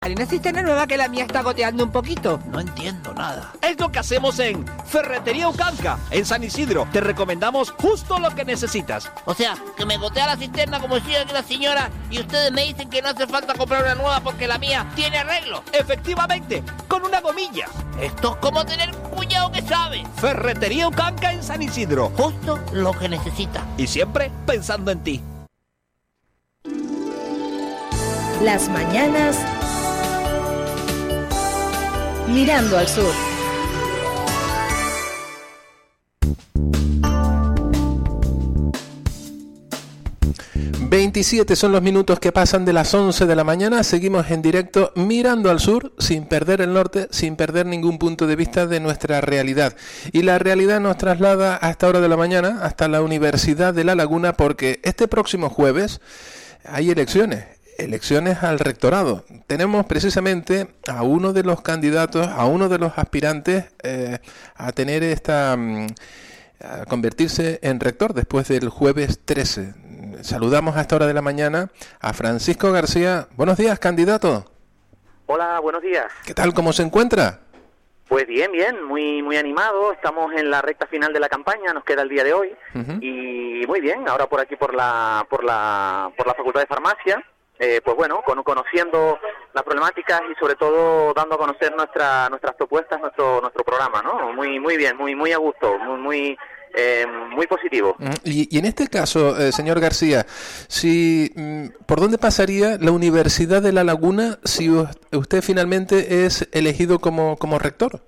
Hay una cisterna nueva que la mía está goteando un poquito. No entiendo nada. Es lo que hacemos en Ferretería Ucanca, en San Isidro. Te recomendamos justo lo que necesitas. O sea, que me gotea la cisterna como decía la señora y ustedes me dicen que no hace falta comprar una nueva porque la mía tiene arreglo. Efectivamente, con una gomilla. Esto es como tener un cuñado que sabe. Ferretería Ucanca en San Isidro. Justo lo que necesita. Y siempre pensando en ti. Las mañanas mirando al sur. ...27 son los minutos que pasan de las 11 de la mañana... ...seguimos en directo mirando al sur... ...sin perder el norte, sin perder ningún punto de vista de nuestra realidad... ...y la realidad nos traslada a esta hora de la mañana... ...hasta la Universidad de La Laguna... ...porque este próximo jueves hay elecciones elecciones al rectorado. Tenemos precisamente a uno de los candidatos, a uno de los aspirantes eh, a tener esta... Mm, a convertirse en rector después del jueves 13. Saludamos a esta hora de la mañana a Francisco García. Buenos días, candidato. Hola, buenos días. ¿Qué tal? ¿Cómo se encuentra? Pues bien, bien, muy muy animado. Estamos en la recta final de la campaña, nos queda el día de hoy y muy bien. Ahora por aquí por la por la por la Facultad de Farmacia eh, pues bueno, con, conociendo las problemáticas y sobre todo dando a conocer nuestra, nuestras propuestas, nuestro nuestro programa, ¿no? Muy muy bien, muy muy a gusto, muy muy eh, muy positivo. Mm, y, y, en este caso, eh, señor García, si mm, por dónde pasaría la Universidad de La Laguna si usted finalmente es elegido como, como rector?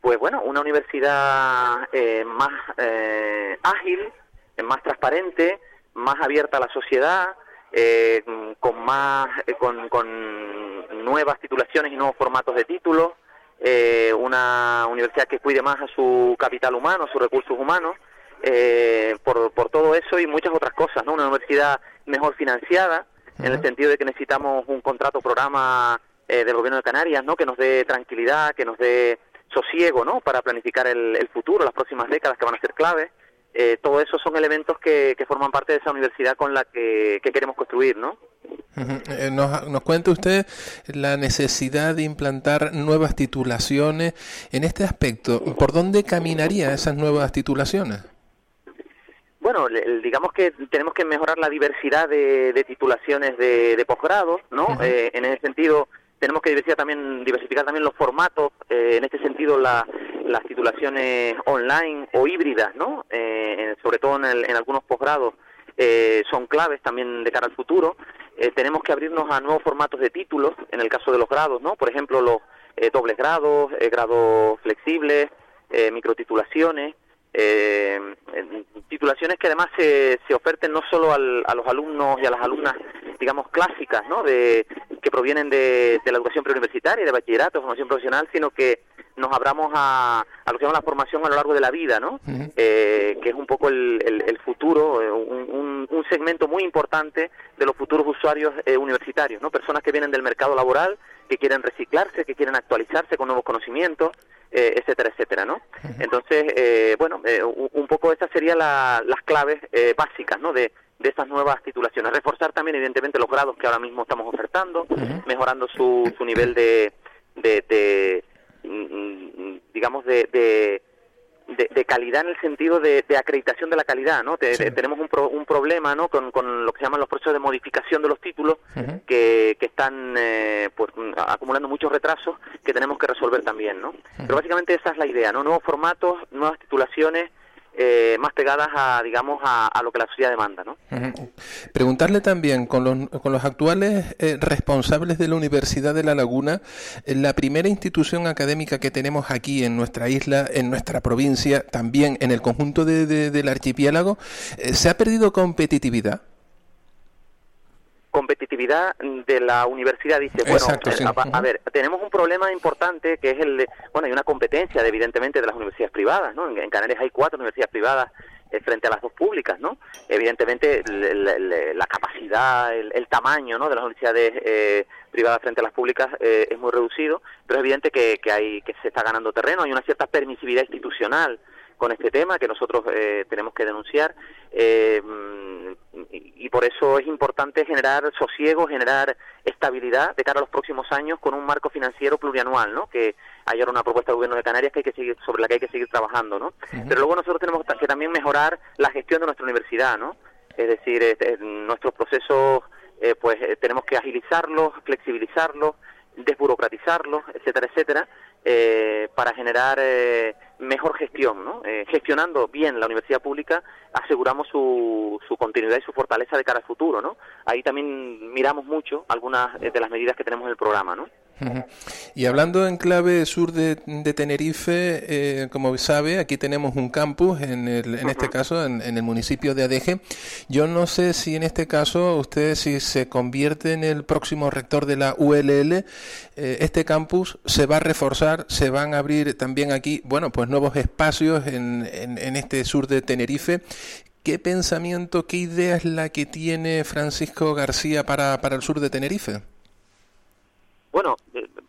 Pues bueno, una universidad eh, más eh, ágil, más transparente, más abierta a la sociedad, eh, con más eh, con, con, nuevas titulaciones y nuevos formatos de títulos eh, una universidad que cuide más a su capital humano a sus recursos humanos eh, por, por todo eso y muchas otras cosas no una universidad mejor financiada en el sentido de que necesitamos un contrato programa eh, del gobierno de Canarias no que nos dé tranquilidad que nos dé sosiego no para planificar el, el futuro las próximas décadas que van a ser claves eh, todo eso son elementos que, que, forman parte de esa universidad con la que, que queremos construir, ¿no? Eh, nos, nos cuenta usted la necesidad de implantar nuevas titulaciones. En este aspecto, ¿por dónde caminaría esas nuevas titulaciones? Bueno, digamos que tenemos que mejorar la diversidad de, de titulaciones de, de posgrado, ¿no? Uh -huh. eh, en ese sentido, tenemos que diversificar también, diversificar también los formatos, eh, en este sentido la, las titulaciones online o híbridas, ¿no? Eh, sobre todo en, el, en algunos posgrados eh, son claves también de cara al futuro. Eh, tenemos que abrirnos a nuevos formatos de títulos, en el caso de los grados, ¿no? Por ejemplo, los eh, dobles grados, eh, grados flexibles, microtitulaciones, eh, titulaciones que además se, se oferten no solo al, a los alumnos y a las alumnas, digamos, clásicas, ¿no? De, que provienen de, de la educación preuniversitaria, de bachillerato, formación profesional, sino que nos abramos a, a lo que llama la formación a lo largo de la vida, ¿no? Uh -huh. eh, que es un poco el, el, el futuro, eh, un, un, un, segmento muy importante de los futuros usuarios eh, universitarios, ¿no? Personas que vienen del mercado laboral, que quieren reciclarse, que quieren actualizarse con nuevos conocimientos, eh, etcétera, etcétera, ¿no? Entonces, eh, bueno, eh, un poco estas serían la, las claves eh, básicas, ¿no? De, de estas nuevas titulaciones. Reforzar también, evidentemente, los grados que ahora mismo estamos ofertando, mejorando su, su nivel de, de, de digamos, de, de, de, de, calidad en el sentido de, de acreditación de la calidad, ¿no? Te, sí. tenemos un, pro, un problema, ¿no? Con, con, lo que se llaman los procesos de modificación de los títulos uh -huh. que, que, están eh, pues, acumulando muchos retrasos que tenemos que resolver también, ¿no? Uh -huh. Pero básicamente esa es la idea, ¿no? Nuevos formatos, nuevas titulaciones, eh, más pegadas a, digamos, a, a, lo que la sociedad demanda, ¿no? Preguntarle también, con los, con los actuales eh, responsables de la Universidad de La Laguna, eh, la primera institución académica que tenemos aquí en nuestra isla, en nuestra provincia, también en el conjunto de, de, del archipiélago, eh, ¿se ha perdido competitividad? Competitividad de la universidad dice bueno eh, a, ver tenemos un problema importante que es el de bueno hay una competencia evidentemente de las universidades privadas no en, Canarias hay cuatro universidades privadas eh, frente a las dos públicas no evidentemente la capacidad el, tamaño no de las universidades eh, privadas frente a las públicas es muy reducido pero es evidente que, que hay que se está ganando terreno hay una cierta permisividad institucional con este tema que nosotros eh, tenemos que denunciar eh, y, por eso es importante generar sosiego, generar estabilidad de cara a los próximos años con un marco financiero plurianual, ¿no? Que haya una propuesta del gobierno de Canarias que hay que seguir sobre la que hay que seguir trabajando, ¿no? Pero luego nosotros tenemos que también mejorar la gestión de nuestra universidad, ¿no? Es decir, este, nuestros procesos eh, pues tenemos que agilizarlos, flexibilizarlos, desburocratizarlos, etcétera, etcétera, eh, para generar eh, mejor gestión. ¿no? Eh, gestionando bien la universidad pública, aseguramos su, su continuidad y su fortaleza de cara al futuro. ¿no? Ahí también miramos mucho algunas de las medidas que tenemos en el programa. ¿no? Y hablando en clave sur de, Tenerife, eh, como sabe, aquí tenemos un campus, en, el, en este caso en, el municipio de Adeje. Yo no sé si en este caso usted, si se convierte en el próximo rector de la ULL, eh, este campus se va a reforzar, se van a abrir también aquí, bueno, pues nuevos espacios en, en este sur de Tenerife. ¿Qué pensamiento, qué idea es la que tiene Francisco García para, para el sur de Tenerife? Bueno,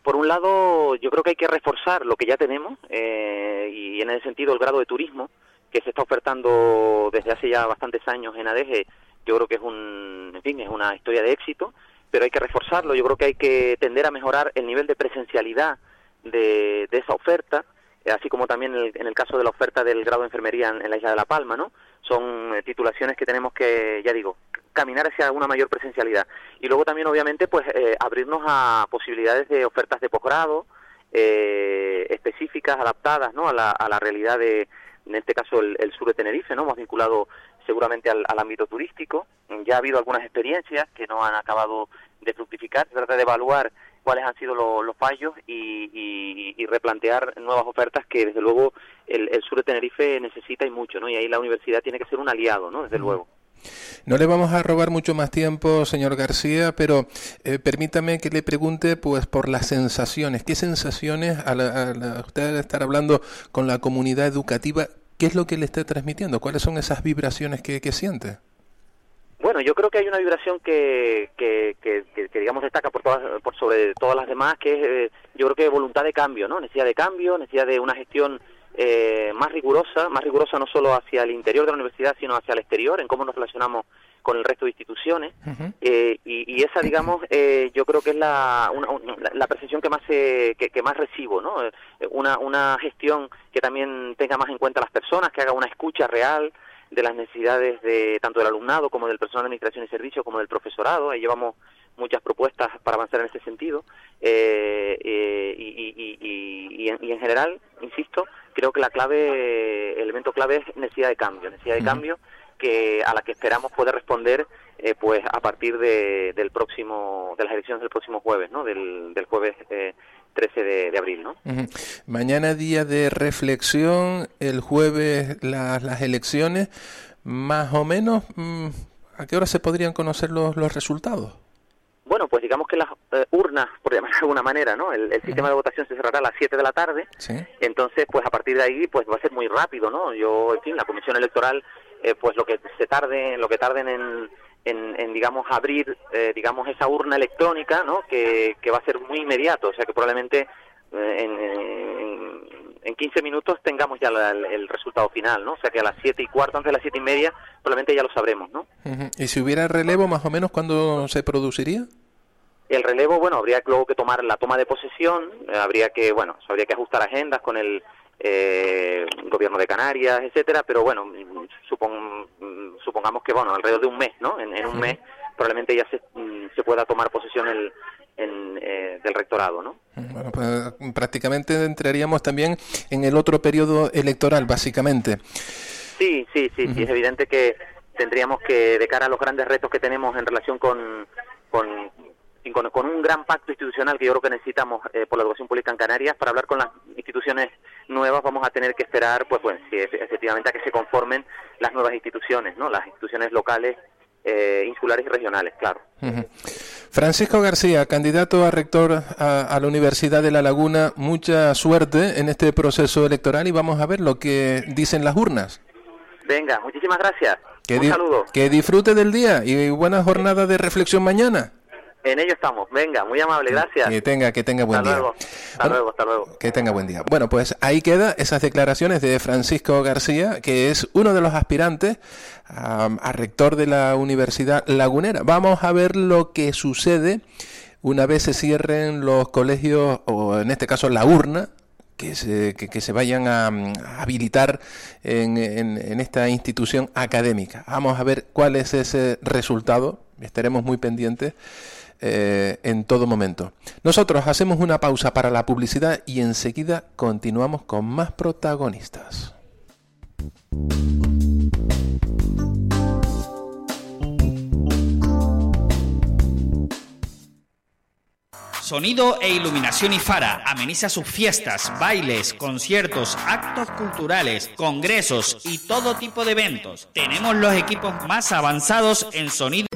por un lado, yo creo que hay que reforzar lo que ya tenemos eh, y en ese sentido el grado de turismo que se está ofertando desde hace ya bastantes años en ADG, yo creo que es un, en fin, es una historia de éxito, pero hay que reforzarlo. Yo creo que hay que tender a mejorar el nivel de presencialidad de, esa oferta, así como también en el, caso de la oferta del grado de enfermería en, la isla de La Palma, ¿no? Son eh, titulaciones que tenemos que, ya digo, caminar hacia una mayor presencialidad. Y luego también, obviamente, pues eh, abrirnos a posibilidades de ofertas de posgrado eh, específicas, adaptadas ¿no? a, la, a la realidad de, en este caso, el, sur de Tenerife, ¿no? más vinculado seguramente al, ámbito turístico. Ya ha habido algunas experiencias que no han acabado de fructificar. Se trata de evaluar cuáles han sido los fallos y, y, replantear nuevas ofertas que, desde luego, el, el, sur de Tenerife necesita y mucho, ¿no? Y ahí la universidad tiene que ser un aliado, ¿no? Desde luego. No le vamos a robar mucho más tiempo, señor García, pero eh, permítame que le pregunte pues por las sensaciones. ¿Qué sensaciones, a, usted estar hablando con la comunidad educativa, qué es lo que le está transmitiendo? ¿Cuáles son esas vibraciones que, siente? Bueno, yo creo que hay una vibración que, que, digamos destaca por, por sobre todas las demás, que es, eh, yo creo que voluntad de cambio, ¿no? Necesidad de cambio, necesidad de una gestión eh, más rigurosa, más rigurosa no solo hacia el interior de la universidad, sino hacia el exterior, en cómo nos relacionamos con el resto de instituciones. eh, y, esa, digamos, eh, yo creo que es la, la percepción que más, que, que, más recibo, ¿no? Eh, una, una gestión que también tenga más en cuenta a las personas, que haga una escucha real de las necesidades de tanto del alumnado como del personal de administración y servicio como del profesorado. Ahí llevamos muchas propuestas para avanzar en ese sentido. Eh, eh y, y, y, en, y en general, insisto, creo que la clave, el elemento clave es necesidad de cambio, necesidad de cambio que a la que esperamos poder responder eh, pues a partir de, del próximo de las elecciones del próximo jueves, ¿no? Del, del jueves eh, 13 de, abril, ¿no? Mañana día de reflexión, el jueves las elecciones, más o menos, mm, ¿a qué hora se podrían conocer los, los resultados? Bueno, pues digamos que las eh, urnas, por llamar de alguna manera, ¿no? El, sistema de votación se cerrará a las 7 de la tarde. Entonces, pues a partir de ahí, pues va a ser muy rápido, ¿no? Yo, en fin, la Comisión Electoral, eh, pues lo que se tarde, lo que tarden en, en, digamos, abrir, eh, digamos, esa urna electrónica, ¿no? Que, que va a ser muy inmediato, o sea que probablemente en, en, 15 minutos tengamos ya el, resultado final, ¿no? O sea que a las 7 y cuarto, antes de las 7 y media, probablemente ya lo sabremos, ¿no? ¿Y si hubiera relevo, más o menos, cuándo se produciría? El relevo, bueno, habría luego que tomar la toma de posesión, eh, habría que, bueno, habría que ajustar agendas con el eh, gobierno de Canarias, etcétera, pero bueno, supongamos que, bueno, alrededor de un mes, ¿no? En, un mes probablemente ya se, se pueda tomar posesión el, eh, del rectorado, ¿no? Bueno, pues, prácticamente entraríamos también en el otro periodo electoral, básicamente. Sí, sí, sí, sí, es evidente que tendríamos que, de cara a los grandes retos que tenemos en relación con, con con, un gran pacto institucional que yo creo que necesitamos eh, por la educación pública en Canarias, para hablar con las instituciones nuevas vamos a tener que esperar, pues, pues efectivamente a que se conformen las nuevas instituciones, ¿no? Las instituciones locales eh, insulares y regionales, claro. Francisco García, candidato a rector a, la Universidad de La Laguna, mucha suerte en este proceso electoral y vamos a ver lo que dicen las urnas. Venga, muchísimas gracias. Que Un saludo. Que disfrute del día y buena jornada de reflexión mañana. En ello estamos. Venga, muy amable, gracias. Que tenga, que tenga buen día. Hasta luego, hasta luego. Que tenga buen día. Bueno, pues ahí queda esas declaraciones de Francisco García, que es uno de los aspirantes a, rector de la Universidad Lagunera. Vamos a ver lo que sucede una vez se cierren los colegios, o en este caso la urna, que se, que, se vayan a, habilitar en, en, esta institución académica. Vamos a ver cuál es ese resultado, estaremos muy pendientes. Eh, en todo momento. Nosotros hacemos una pausa para la publicidad y enseguida continuamos con más protagonistas. Sonido e iluminación IFARA ameniza sus fiestas, bailes, conciertos, actos culturales, congresos y todo tipo de eventos. Tenemos los equipos más avanzados en sonido.